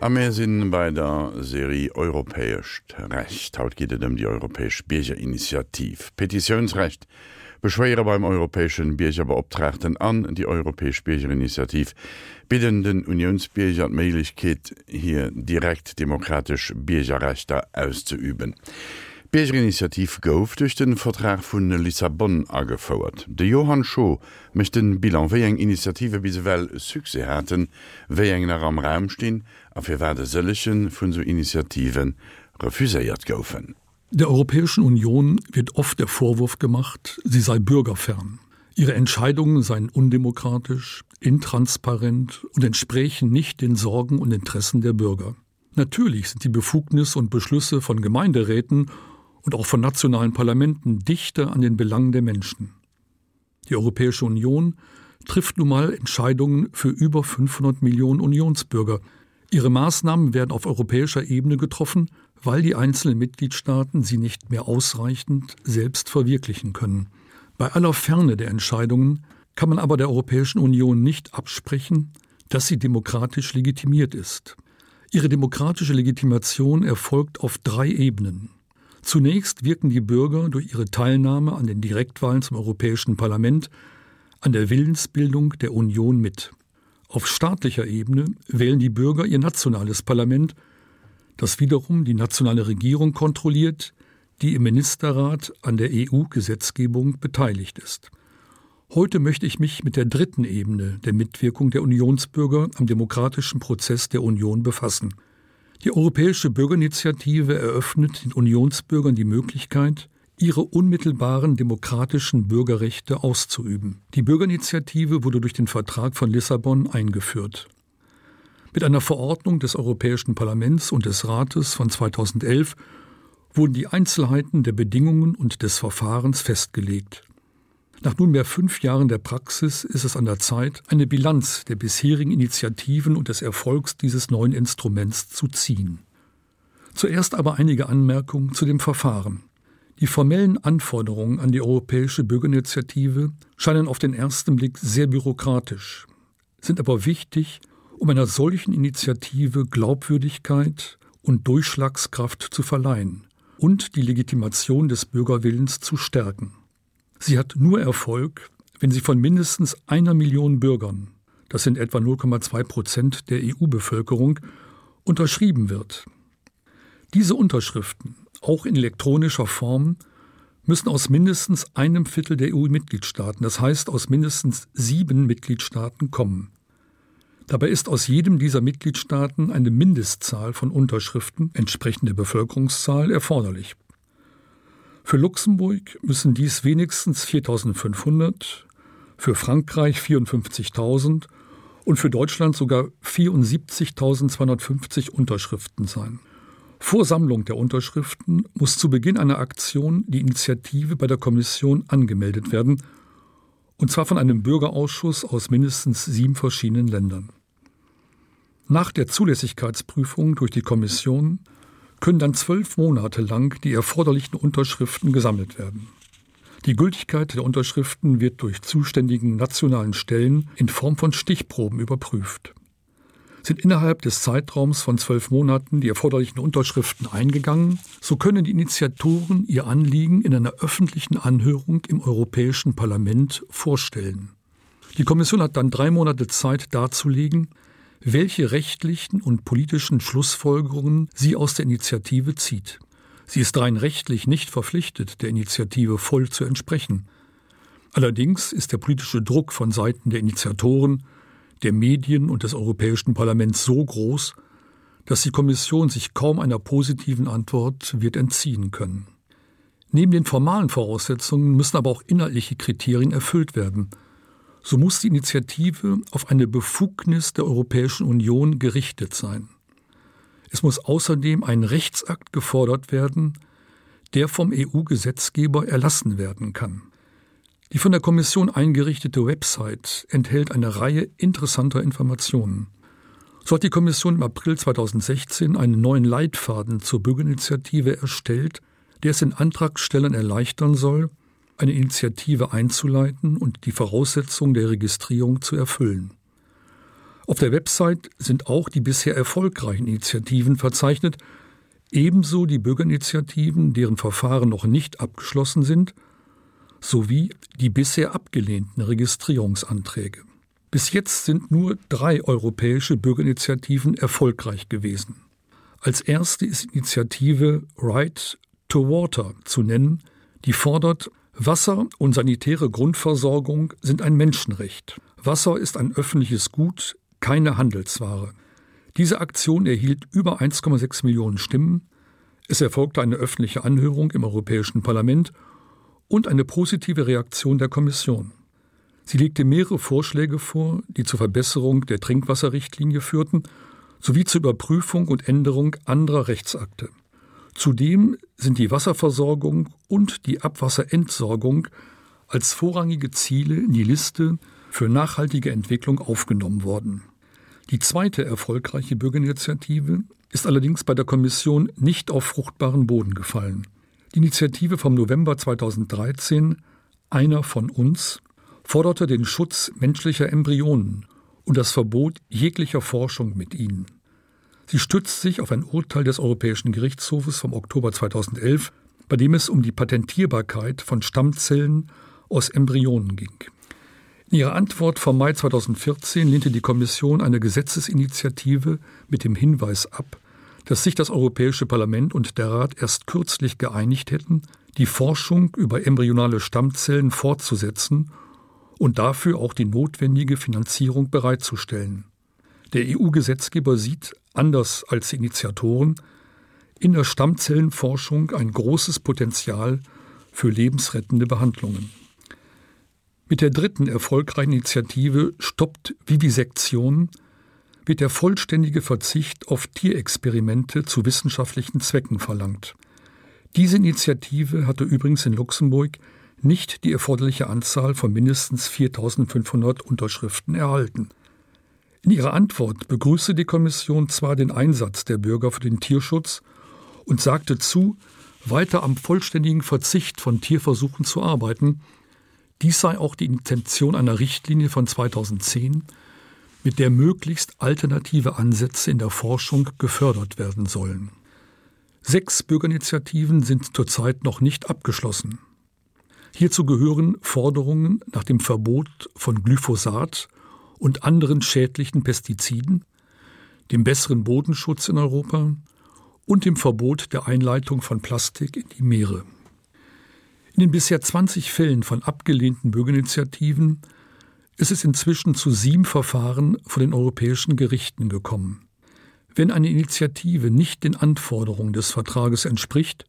Am mehr sinn bei der Serie Europäisch Recht haut geht um die Europäisch Biergerinitiativ. Petitionsrecht beschwere beim Europäischen Biergerbeobtrachten an die Europäisch Biergerinitiativ bidden den Unionsbierger Mlichkeit hier direkt demokratisch Biergerrechter auszuüben. Biergerinitiativ gouf durch den Vertrag vun Lissabon afauerert. De Johann Scho mecht den Bilan wéi eng Initiative bis well hatten, wéi enger am Raum stehen, a fir werde sëllechen vun so Initiativen refuséiert goufen. Der Europäischen Union wird oft der Vorwurf gemacht, sie sei bürgerfern. Ihre Entscheidungen seien undemokratisch, intransparent und entsprechen nicht den Sorgen und Interessen der Bürger. Natürlich sind die Befugnisse und Beschlüsse von Gemeinderäten und auch von nationalen Parlamenten dichter an den Belangen der Menschen. Die Europäische Union trifft nun mal Entscheidungen für über 500 Millionen Unionsbürger. Ihre Maßnahmen werden auf europäischer Ebene getroffen, weil die einzelnen Mitgliedstaaten sie nicht mehr ausreichend selbst verwirklichen können. Bei aller Ferne der Entscheidungen kann man aber der Europäischen Union nicht absprechen, dass sie demokratisch legitimiert ist. Ihre demokratische Legitimation erfolgt auf drei Ebenen. Zunächst wirken die Bürger durch ihre Teilnahme an den Direktwahlen zum Europäischen Parlament an der Willensbildung der Union mit. Auf staatlicher Ebene wählen die Bürger ihr nationales Parlament, das wiederum die nationale Regierung kontrolliert, die im Ministerrat an der EU-Gesetzgebung beteiligt ist. Heute möchte ich mich mit der dritten Ebene der Mitwirkung der Unionsbürger am demokratischen Prozess der Union befassen. Die Europäische Bürgerinitiative eröffnet den Unionsbürgern die Möglichkeit, ihre unmittelbaren demokratischen Bürgerrechte auszuüben. Die Bürgerinitiative wurde durch den Vertrag von Lissabon eingeführt. Mit einer Verordnung des Europäischen Parlaments und des Rates von 2011 wurden die Einzelheiten der Bedingungen und des Verfahrens festgelegt. Nach nunmehr fünf Jahren der Praxis ist es an der Zeit, eine Bilanz der bisherigen Initiativen und des Erfolgs dieses neuen Instruments zu ziehen. Zuerst aber einige Anmerkungen zu dem Verfahren. Die formellen Anforderungen an die Europäische Bürgerinitiative scheinen auf den ersten Blick sehr bürokratisch, sind aber wichtig, um einer solchen Initiative Glaubwürdigkeit und Durchschlagskraft zu verleihen und die Legitimation des Bürgerwillens zu stärken. Sie hat nur Erfolg, wenn sie von mindestens einer Million Bürgern, das sind etwa 0,2 Prozent der EU-Bevölkerung, unterschrieben wird. Diese Unterschriften, auch in elektronischer Form, müssen aus mindestens einem Viertel der EU-Mitgliedstaaten, das heißt aus mindestens sieben Mitgliedstaaten kommen. Dabei ist aus jedem dieser Mitgliedstaaten eine Mindestzahl von Unterschriften entsprechend der Bevölkerungszahl erforderlich. Für Luxemburg müssen dies wenigstens 4500, für Frankreich 54.000 und für Deutschland sogar 74.250 Unterschriften sein. Vor Sammlung der Unterschriften muss zu Beginn einer Aktion die Initiative bei der Kommission angemeldet werden, und zwar von einem Bürgerausschuss aus mindestens sieben verschiedenen Ländern. Nach der Zulässigkeitsprüfung durch die Kommission können dann zwölf Monate lang die erforderlichen Unterschriften gesammelt werden. Die Gültigkeit der Unterschriften wird durch zuständigen nationalen Stellen in Form von Stichproben überprüft. Sind innerhalb des Zeitraums von zwölf Monaten die erforderlichen Unterschriften eingegangen, so können die Initiatoren ihr Anliegen in einer öffentlichen Anhörung im Europäischen Parlament vorstellen. Die Kommission hat dann drei Monate Zeit darzulegen, welche rechtlichen und politischen Schlussfolgerungen sie aus der Initiative zieht. Sie ist rein rechtlich nicht verpflichtet, der Initiative voll zu entsprechen. Allerdings ist der politische Druck von Seiten der Initiatoren, der Medien und des Europäischen Parlaments so groß, dass die Kommission sich kaum einer positiven Antwort wird entziehen können. Neben den formalen Voraussetzungen müssen aber auch inhaltliche Kriterien erfüllt werden, so muss die Initiative auf eine Befugnis der Europäischen Union gerichtet sein. Es muss außerdem ein Rechtsakt gefordert werden, der vom EU-Gesetzgeber erlassen werden kann. Die von der Kommission eingerichtete Website enthält eine Reihe interessanter Informationen. So hat die Kommission im April 2016 einen neuen Leitfaden zur Bürgerinitiative erstellt, der es den Antragstellern erleichtern soll, eine Initiative einzuleiten und die Voraussetzung der Registrierung zu erfüllen. Auf der Website sind auch die bisher erfolgreichen Initiativen verzeichnet, ebenso die Bürgerinitiativen, deren Verfahren noch nicht abgeschlossen sind, sowie die bisher abgelehnten Registrierungsanträge. Bis jetzt sind nur drei europäische Bürgerinitiativen erfolgreich gewesen. Als erste ist Initiative Right to Water zu nennen, die fordert, Wasser und sanitäre Grundversorgung sind ein Menschenrecht. Wasser ist ein öffentliches Gut, keine Handelsware. Diese Aktion erhielt über 1,6 Millionen Stimmen. Es erfolgte eine öffentliche Anhörung im Europäischen Parlament und eine positive Reaktion der Kommission. Sie legte mehrere Vorschläge vor, die zur Verbesserung der Trinkwasserrichtlinie führten, sowie zur Überprüfung und Änderung anderer Rechtsakte. Zudem sind die Wasserversorgung und die Abwasserentsorgung als vorrangige Ziele in die Liste für nachhaltige Entwicklung aufgenommen worden. Die zweite erfolgreiche Bürgerinitiative ist allerdings bei der Kommission nicht auf fruchtbaren Boden gefallen. Die Initiative vom November 2013 Einer von uns forderte den Schutz menschlicher Embryonen und das Verbot jeglicher Forschung mit ihnen. Sie stützt sich auf ein Urteil des Europäischen Gerichtshofes vom Oktober 2011, bei dem es um die Patentierbarkeit von Stammzellen aus Embryonen ging. In ihrer Antwort vom Mai 2014 lehnte die Kommission eine Gesetzesinitiative mit dem Hinweis ab, dass sich das Europäische Parlament und der Rat erst kürzlich geeinigt hätten, die Forschung über embryonale Stammzellen fortzusetzen und dafür auch die notwendige Finanzierung bereitzustellen. Der EU-Gesetzgeber sieht, anders als die Initiatoren, in der Stammzellenforschung ein großes Potenzial für lebensrettende Behandlungen. Mit der dritten erfolgreichen Initiative stoppt Vivisektion wird der vollständige Verzicht auf Tierexperimente zu wissenschaftlichen Zwecken verlangt. Diese Initiative hatte übrigens in Luxemburg nicht die erforderliche Anzahl von mindestens 4500 Unterschriften erhalten. In ihrer Antwort begrüßte die Kommission zwar den Einsatz der Bürger für den Tierschutz und sagte zu, weiter am vollständigen Verzicht von Tierversuchen zu arbeiten, Dies sei auch die Intention einer Richtlinie von 2010, mit der möglichst alternative Ansätze in der Forschung gefördert werden sollen. Sechs Bürgerinitiativen sind zurzeit noch nicht abgeschlossen. Hierzu gehören Forderungen nach dem Verbot von Glyphosat und anderen schädlichen Pestiziden, dem besseren Bodenschutz in Europa und dem Verbot der Einleitung von Plastik in die Meere. In den bisher 20 Fällen von abgelehnten Bürgerinitiativen ist es inzwischen zu sieben Verfahren von den europäischen Gerichten gekommen. Wenn eine Initiative nicht den Anforderungen des Vertrages entspricht,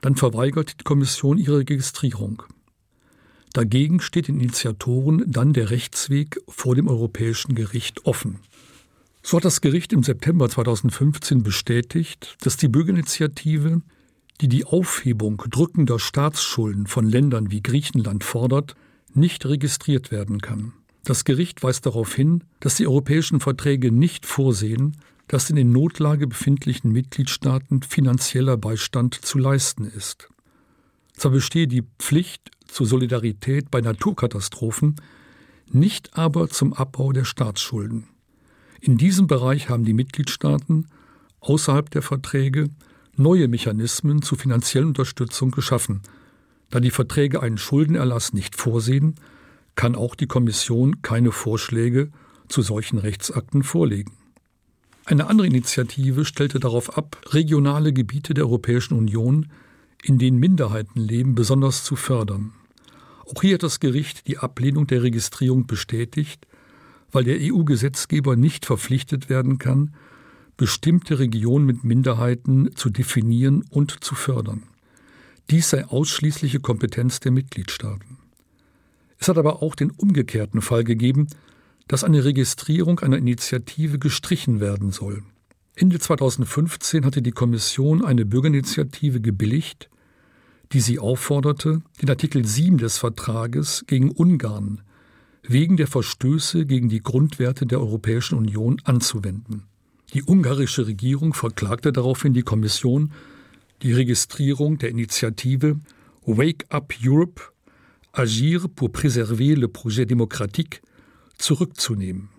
dann verweigert die Kommission ihre Registrierung. Dagegen steht den Initiatoren dann der Rechtsweg vor dem Europäischen Gericht offen. So hat das Gericht im September 2015 bestätigt, dass die Bürgerinitiative die die Aufhebung drückender Staatsschulden von Ländern wie Griechenland fordert, nicht registriert werden kann. Das Gericht weist darauf hin, dass die europäischen Verträge nicht vorsehen, dass in den Notlage befindlichen Mitgliedstaaten finanzieller Beistand zu leisten ist. Zwar bestehe die Pflicht zur Solidarität bei Naturkatastrophen, nicht aber zum Abbau der Staatsschulden. In diesem Bereich haben die Mitgliedstaaten außerhalb der Verträge neue Mechanismen zur finanziellen Unterstützung geschaffen. Da die Verträge einen Schuldenerlass nicht vorsehen, kann auch die Kommission keine Vorschläge zu solchen Rechtsakten vorlegen. Eine andere Initiative stellte darauf ab, regionale Gebiete der Europäischen Union, in denen Minderheiten leben, besonders zu fördern. Auch hier hat das Gericht die Ablehnung der Registrierung bestätigt, weil der EU-Gesetzgeber nicht verpflichtet werden kann, bestimmte Regionen mit Minderheiten zu definieren und zu fördern. Dies sei ausschließliche Kompetenz der Mitgliedstaaten. Es hat aber auch den umgekehrten Fall gegeben, dass eine Registrierung einer Initiative gestrichen werden soll. Ende 2015 hatte die Kommission eine Bürgerinitiative gebilligt, die sie aufforderte, den Artikel 7 des Vertrages gegen Ungarn wegen der Verstöße gegen die Grundwerte der Europäischen Union anzuwenden. Die ungarische Regierung verklagte daraufhin die Kommission, die Registrierung der Initiative Wake Up Europe Agir pour préserver le projet démocratique zurückzunehmen.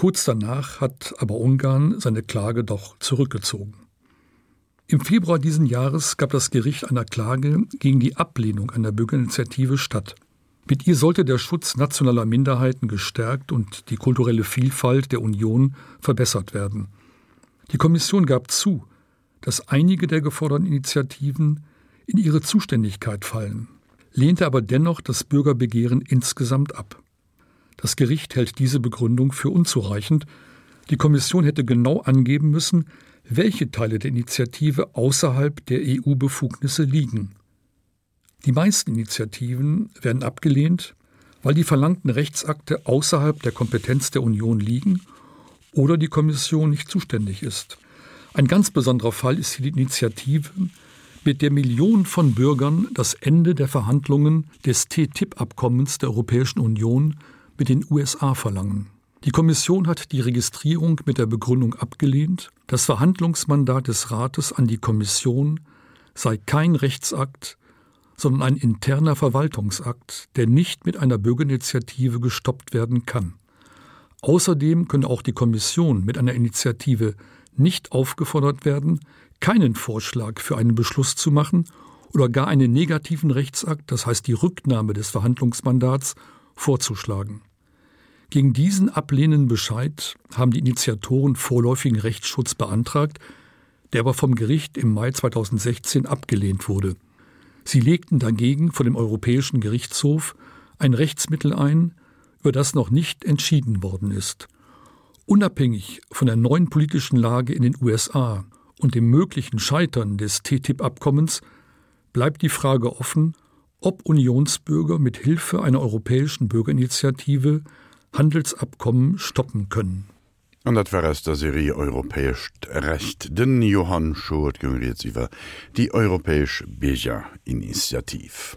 Kurz danach hat aber Ungarn seine Klage doch zurückgezogen. Im Februar diesen Jahres gab das Gericht einer Klage gegen die Ablehnung einer Bürgerinitiative statt. Mit ihr sollte der Schutz nationaler Minderheiten gestärkt und die kulturelle Vielfalt der Union verbessert werden. Die Kommission gab zu, dass einige der geforderten Initiativen in ihre Zuständigkeit fallen, lehnte aber dennoch das Bürgerbegehren insgesamt ab. Das Gericht hält diese Begründung für unzureichend. Die Kommission hätte genau angeben müssen, welche Teile der Initiative außerhalb der EU-Befugnisse liegen. Die meisten Initiativen werden abgelehnt, weil die verlangten Rechtsakte außerhalb der Kompetenz der Union liegen oder die Kommission nicht zuständig ist. Ein ganz besonderer Fall ist die Initiative, mit der Millionen von Bürgern das Ende der Verhandlungen des TTIP-Abkommens der Europäischen Union mit den USA verlangen. Die Kommission hat die Registrierung mit der Begründung abgelehnt, das Verhandlungsmandat des Rates an die Kommission sei kein Rechtsakt, sondern ein interner Verwaltungsakt, der nicht mit einer Bürgerinitiative gestoppt werden kann. Außerdem könne auch die Kommission mit einer Initiative nicht aufgefordert werden, keinen Vorschlag für einen Beschluss zu machen oder gar einen negativen Rechtsakt, das heißt die Rücknahme des Verhandlungsmandats, vorzuschlagen. Gegen diesen ablehnenden Bescheid haben die Initiatoren vorläufigen Rechtsschutz beantragt, der aber vom Gericht im Mai 2016 abgelehnt wurde. Sie legten dagegen vor dem Europäischen Gerichtshof ein Rechtsmittel ein, über das noch nicht entschieden worden ist. Unabhängig von der neuen politischen Lage in den USA und dem möglichen Scheitern des TTIP-Abkommens bleibt die Frage offen, ob Unionsbürger mit Hilfe einer europäischen Bürgerinitiative Handelsabkommen stoppen können. An dat es der Serie europäisch recht den Johann Schot iwwer die europäisch Beja Initiativ.